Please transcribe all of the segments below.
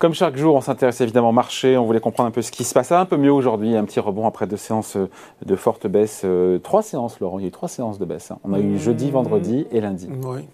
Comme chaque jour, on s'intéresse évidemment au marché, on voulait comprendre un peu ce qui se passe. un peu mieux aujourd'hui, un petit rebond après deux séances de forte baisse. Euh, trois séances, Laurent, il y a eu trois séances de baisse. Hein. On a eu jeudi, vendredi et lundi. Oui.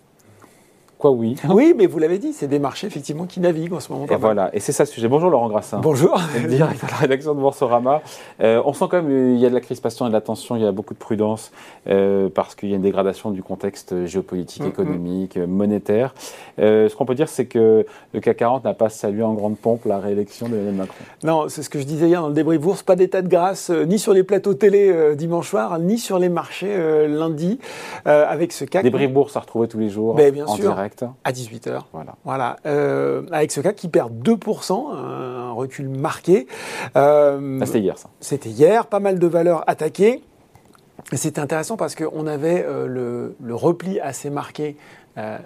Quoi, oui Oui, mais vous l'avez dit, c'est des marchés effectivement qui naviguent en ce moment. Et voilà, et c'est ça le sujet. Bonjour Laurent Grassin. Bonjour. Direct à la rédaction de Boursorama. Euh, on sent quand même qu'il y a de la crispation et de la tension, il y a beaucoup de prudence euh, parce qu'il y a une dégradation du contexte géopolitique, mm, mm. économique, monétaire. Euh, ce qu'on peut dire, c'est que le CAC 40 n'a pas salué en grande pompe la réélection d'Emmanuel Macron. Non, c'est ce que je disais hier dans le débrief bourse, pas d'état de grâce ni sur les plateaux télé dimanche soir, ni sur les marchés lundi avec ce CAC. Débrief bourse à retrouver tous les jours ben, bien en direct. À 18 voilà. voilà. Euh, avec ce cas qui perd 2%, un recul marqué. Euh, c'était hier, ça. C'était hier, pas mal de valeurs attaquées. Et c'était intéressant parce qu'on avait euh, le, repli assez marqué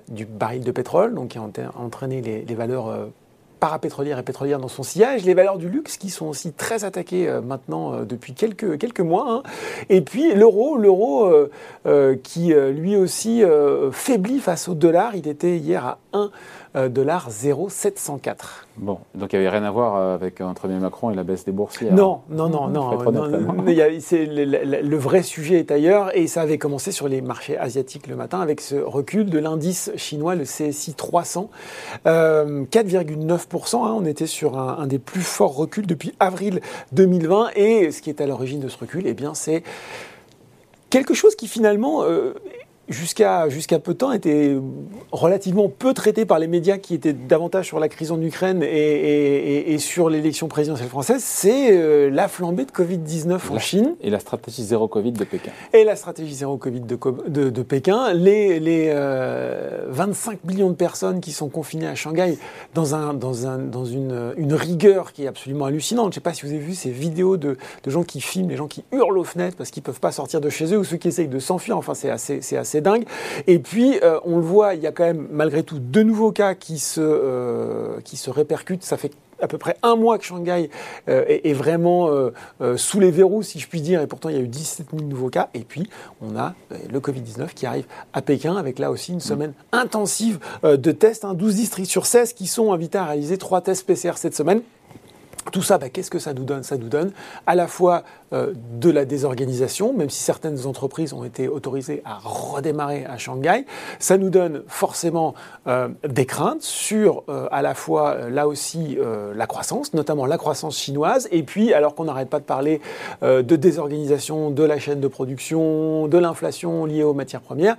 du baril de pétrole, donc qui a entraîné les, les valeurs parapétrolière et pétrolière dans son sillage, les valeurs du luxe qui sont aussi très attaquées euh, maintenant euh, depuis quelques, quelques mois, hein. et puis l'euro, l'euro euh, qui lui aussi faiblit face au dollar, il était hier à 1 dollar 0,704. Bon, donc il n'y avait rien à voir avec entre Macron et la baisse des boursiers. Non, non, non, non. le, vrai sujet est ailleurs et ça avait commencé sur les marchés asiatiques le matin avec ce recul de l'indice chinois, le CSI 300, 4,9% Hein. on était sur un, des plus forts reculs depuis avril 2020. Et ce qui est à l'origine de ce recul, eh bien, c'est quelque chose qui finalement euh, jusqu'à jusqu'à peu de temps, était relativement peu traité par les médias qui étaient davantage sur la crise en Ukraine et, sur l'élection présidentielle française, c'est euh, la flambée de Covid-19 en Chine. Et la stratégie zéro Covid de Pékin. Et la stratégie zéro Covid de, de, Pékin. Les, les 25 euh, millions de personnes qui sont confinées à Shanghai dans, un, dans, un, dans une, une rigueur qui est absolument hallucinante. Je ne sais pas si vous avez vu ces vidéos de, de gens qui filment, les gens qui hurlent aux fenêtres parce qu'ils ne peuvent pas sortir de chez eux ou ceux qui essayent de s'enfuir. Enfin, c'est assez, assez dingue. Et puis, euh, on le voit, il y a quand même, malgré tout, deux nouveaux cas qui se, euh, qui se répercutent. Ça fait à peu près un mois que Shanghai euh, est, vraiment sous les verrous, si je puis dire, et pourtant il y a eu 17 000 nouveaux cas. Et puis on a le Covid-19 qui arrive à Pékin avec là aussi une semaine intensive de tests, 12 hein. districts sur 16 qui sont invités à réaliser 3 tests PCR cette semaine. Tout ça, bah, qu'est-ce que ça nous donne? Ça nous donne à la fois euh, de la désorganisation, même si certaines entreprises ont été autorisées à redémarrer à Shanghai. Ça nous donne forcément euh, des craintes sur euh, à la fois là aussi la croissance, notamment la croissance chinoise, et puis alors qu'on n'arrête pas de parler de désorganisation de la chaîne de production, de l'inflation liée aux matières premières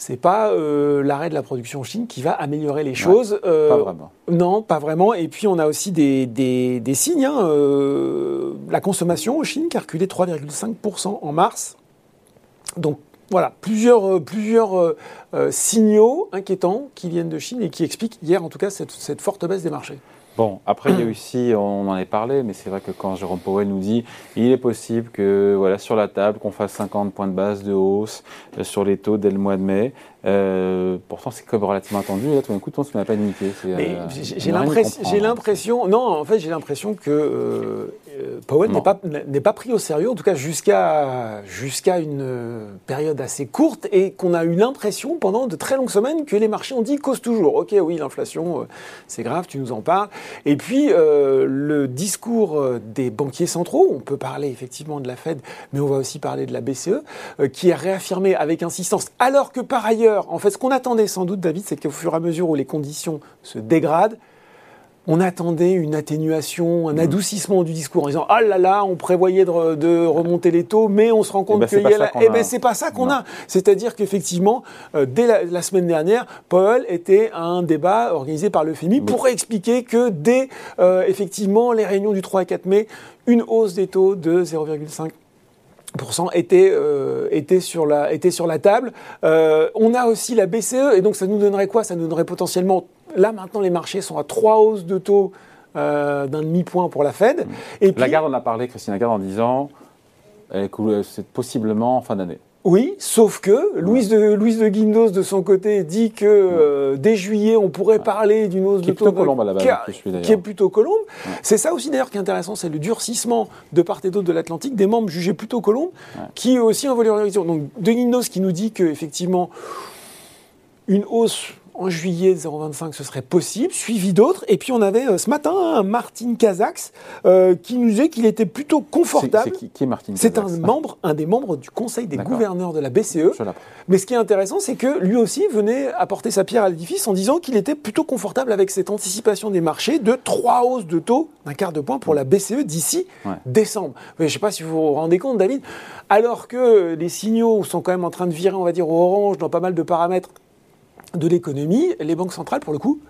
c'est pas euh, l'arrêt de la production en Chine qui va améliorer les choses. Euh, pas vraiment. Non, pas vraiment. Et puis on a aussi des, des, signes. Hein, euh, la consommation en Chine qui a reculé 3,5% en mars. Donc voilà, plusieurs, plusieurs signaux inquiétants qui viennent de Chine et qui expliquent hier en tout cas cette, cette forte baisse des marchés. Bon, après, il y a aussi, on en a parlé, mais c'est vrai que quand Jérôme Powell nous dit il est possible que, voilà, sur la table, qu'on fasse 50 points de base de hausse euh, sur les taux dès le mois de mai, euh, pourtant, c'est comme relativement attendu. Et là, tout d'un coup, tout le monde se met à paniquer. Euh, j'ai l'impression, non, en fait, j'ai l'impression que euh, Powell n'est pas, pas pris au sérieux, en tout cas jusqu'à jusqu'à une période assez courte, et qu'on a eu l'impression pendant de très longues semaines que les marchés ont dit cause toujours. Ok, oui, l'inflation, c'est grave, tu nous en parles. Et puis, le discours des banquiers centraux, on peut parler effectivement de la Fed, mais on va aussi parler de la BCE, qui a réaffirmé avec insistance, alors que par ailleurs en fait, ce qu'on attendait sans doute, David, c'est qu'au fur et à mesure où les conditions se dégradent, on attendait une atténuation, un adoucissement du discours en disant Ah là là, on prévoyait de, remonter les taux, mais on se rend compte eh ben, que Eh ben, c'est pas ça qu'on a. C'est-à-dire qu'effectivement, euh, dès la, semaine dernière, Paul était à un débat organisé par le FMI pour expliquer que dès euh, effectivement les réunions du 3 et 4 mai, une hausse des taux de 0,5 était, euh, était, sur la, était sur la table. Euh, on a aussi la BCE, et donc ça nous donnerait quoi? Ça nous donnerait potentiellement, là maintenant les marchés sont à trois hausses de taux euh, d'un demi-point pour la Fed. Et Lagarde en a parlé, Christine Lagarde, en disant, c'est possiblement en fin d'année. Oui, sauf que Louise de, Louise de Guindos, de son côté, dit que euh, dès juillet, on pourrait parler d'une hausse de taux. Colombe à la base, qui, est plutôt colombe. C'est ça aussi d'ailleurs qui est intéressant, c'est le durcissement de part et d'autre de l'Atlantique des membres jugés plutôt colombe, qui aussi un volet Donc de Guindos qui nous dit qu'effectivement, une hausse en juillet 0,25 ce serait possible, suivi d'autres. Et puis on avait euh, ce matin un Martin Kazax euh, qui nous disait qu'il était plutôt confortable. C'est qui, est Martin C'est un membre, un des membres du Conseil des gouverneurs de la BCE. Mais ce qui est intéressant, c'est que lui aussi venait apporter sa pierre à l'édifice en disant qu'il était plutôt confortable avec cette anticipation des marchés de trois hausses de taux d'un quart de point pour la BCE d'ici décembre. je ne sais pas si vous vous rendez compte, David, alors que les signaux sont quand même en train de virer, on va dire, au orange dans pas mal de paramètres de l'économie, les banques centrales, pour le coup,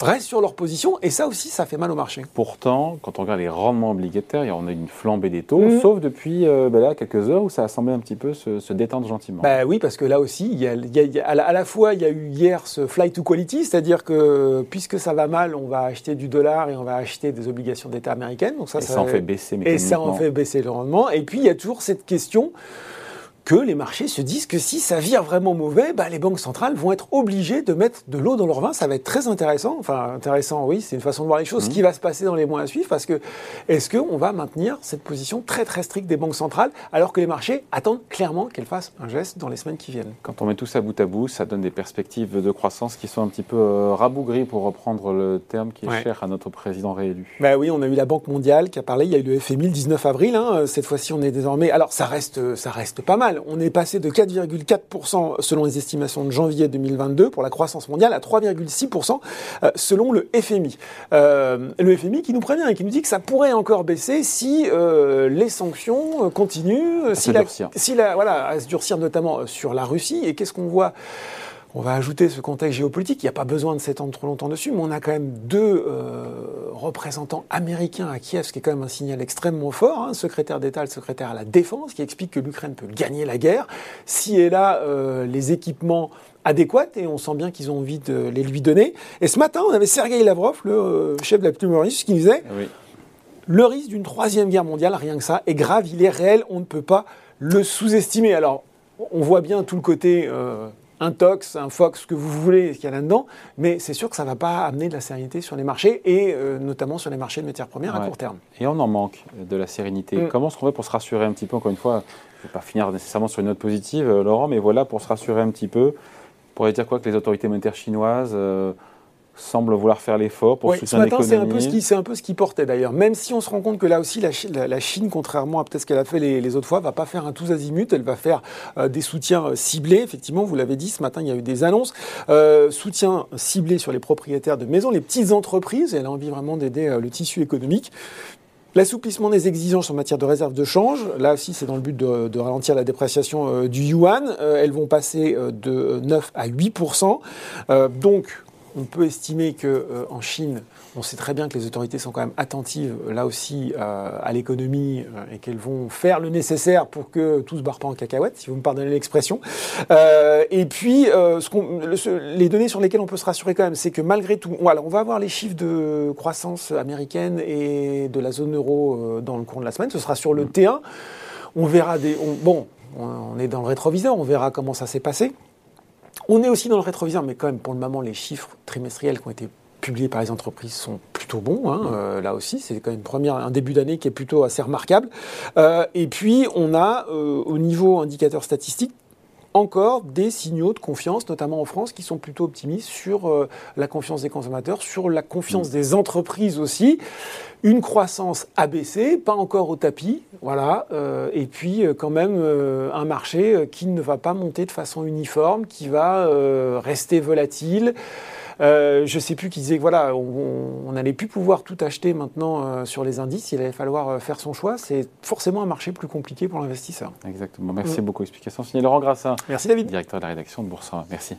restent sur leur position, et ça aussi, ça fait mal au marché. Pourtant, quand on regarde les rendements obligataires, on a une flambée des taux, mhm. sauf depuis euh, ben là, quelques heures où ça a semblé un petit peu se, détendre gentiment. Bah oui, parce que là aussi, il y a, à, la, fois, il y a eu hier ce flight to quality, c'est-à-dire que puisque ça va mal, on va acheter du dollar et on va acheter des obligations d'État américaines. Donc ça, et ça, en fait baisser Et ça en fait baisser le rendement. Et puis, il y a toujours cette question que les marchés se disent que si ça vire vraiment mauvais, bah, les banques centrales vont être obligées de mettre de l'eau dans leur vin. Ça va être très intéressant. Enfin, intéressant, oui, c'est une façon de voir les choses. Ce mmh. qui va se passer dans les mois à suivre, parce que est-ce qu'on va maintenir cette position très très stricte des banques centrales, alors que les marchés attendent clairement qu'elles fassent un geste dans les semaines qui viennent? Quand on met tout ça bout à bout, ça donne des perspectives de croissance qui sont un petit peu euh, rabougries, pour reprendre le terme qui est cher à notre président réélu. Bah oui, on a eu la Banque mondiale qui a parlé, il y a eu le FMI le 19 avril. Hein. Cette fois-ci, on est désormais. Alors, ça reste, ça reste pas mal. On est passé de 4,4% selon les estimations de janvier 2022 pour la croissance mondiale à 3,6% euh, selon le FMI. Euh, le FMI qui nous prévient et qui nous dit que ça pourrait encore baisser si euh, les sanctions continuent, si la, si la, voilà, à se durcir notamment sur la Russie. Et qu'est-ce qu'on voit? On va ajouter ce contexte géopolitique. Il n'y a pas besoin de s'étendre trop longtemps dessus, mais on a quand même deux euh, représentants américains à Kiev, ce qui est quand même un signal extrêmement fort. Hein, secrétaire d'État, le secrétaire à la défense, qui explique que l'Ukraine peut gagner la guerre si elle a euh, les équipements adéquats, et on sent bien qu'ils ont envie de les lui donner. Et ce matin, on avait Sergei Lavrov, le euh, chef de la Pneumoris, qui disait le risque d'une troisième guerre mondiale, rien que ça, est grave, il est réel, on ne peut pas le sous-estimer. Alors, on voit bien tout le côté un tox, un fox, ce que vous voulez, ce qu'il y a là-dedans, mais c'est sûr que ça ne va pas amener de la sérénité sur les marchés et euh, notamment sur les marchés de matières premières à court terme. Et on en manque de la sérénité. Mm. Comment est-ce qu'on fait pour se rassurer un petit peu Encore une fois, je ne vais pas finir nécessairement sur une note positive, euh, Laurent, mais voilà, pour se rassurer un petit peu, pour dire quoi que les autorités monétaires chinoises euh, semble vouloir faire l'effort pour soutenir l'économie. Ce matin, c'est un, peu ce qui, c'est un peu ce qui portait d'ailleurs. Même si on se rend compte que là aussi, la, Chine, contrairement à peut-être ce qu'elle a fait les, autres fois, va pas faire un tous azimut. Elle va faire euh, des soutiens euh, ciblés. Effectivement, vous l'avez dit, ce matin, il y a eu des annonces. Euh, soutien ciblé sur les propriétaires de maisons, les petites entreprises. Elle a envie vraiment d'aider le tissu économique. L'assouplissement des exigences en matière de réserve de change, là aussi c'est dans le but de, ralentir la dépréciation du yuan. elles vont passer de 9 à 8 Donc on peut estimer qu'en euh, en Chine, on sait très bien que les autorités sont quand même attentives là aussi euh, à l'économie euh, et qu'elles vont faire le nécessaire pour que tout se barre pas en cacahuète, si vous me pardonnez l'expression. et puis, les données sur lesquelles on peut se rassurer quand même, c'est que malgré tout, on va avoir les chiffres de croissance américaine et de la zone euro dans le cours de la semaine. Ce sera sur le T1. On verra des. bon, on est dans le rétroviseur, on verra comment ça s'est passé. On est aussi dans le rétroviseur, mais quand même, pour le moment, les chiffres trimestriels qui ont été publiés par les entreprises sont plutôt bons. Hein, euh, là aussi, c'est quand même une première, un début d'année qui est plutôt assez remarquable. Euh, et puis, on a, euh, au niveau indicateur statistique, encore des signaux de confiance, notamment en France, qui sont plutôt optimistes sur euh, la confiance des consommateurs, sur la confiance mm. des entreprises aussi. Une croissance abaissée, pas encore au tapis, voilà. Euh, et puis euh, quand même un marché qui ne va pas monter de façon uniforme, qui va rester volatile. Euh, je ne sais plus qui disait que voilà, on n'allait plus pouvoir tout acheter maintenant euh, sur les indices. Il allait falloir euh, faire son choix. C'est forcément un marché plus compliqué pour l'investisseur. Exactement. Merci mm. beaucoup. Explication signée Laurent Grassin. Merci David. Directeur de la rédaction de Boursa. Merci.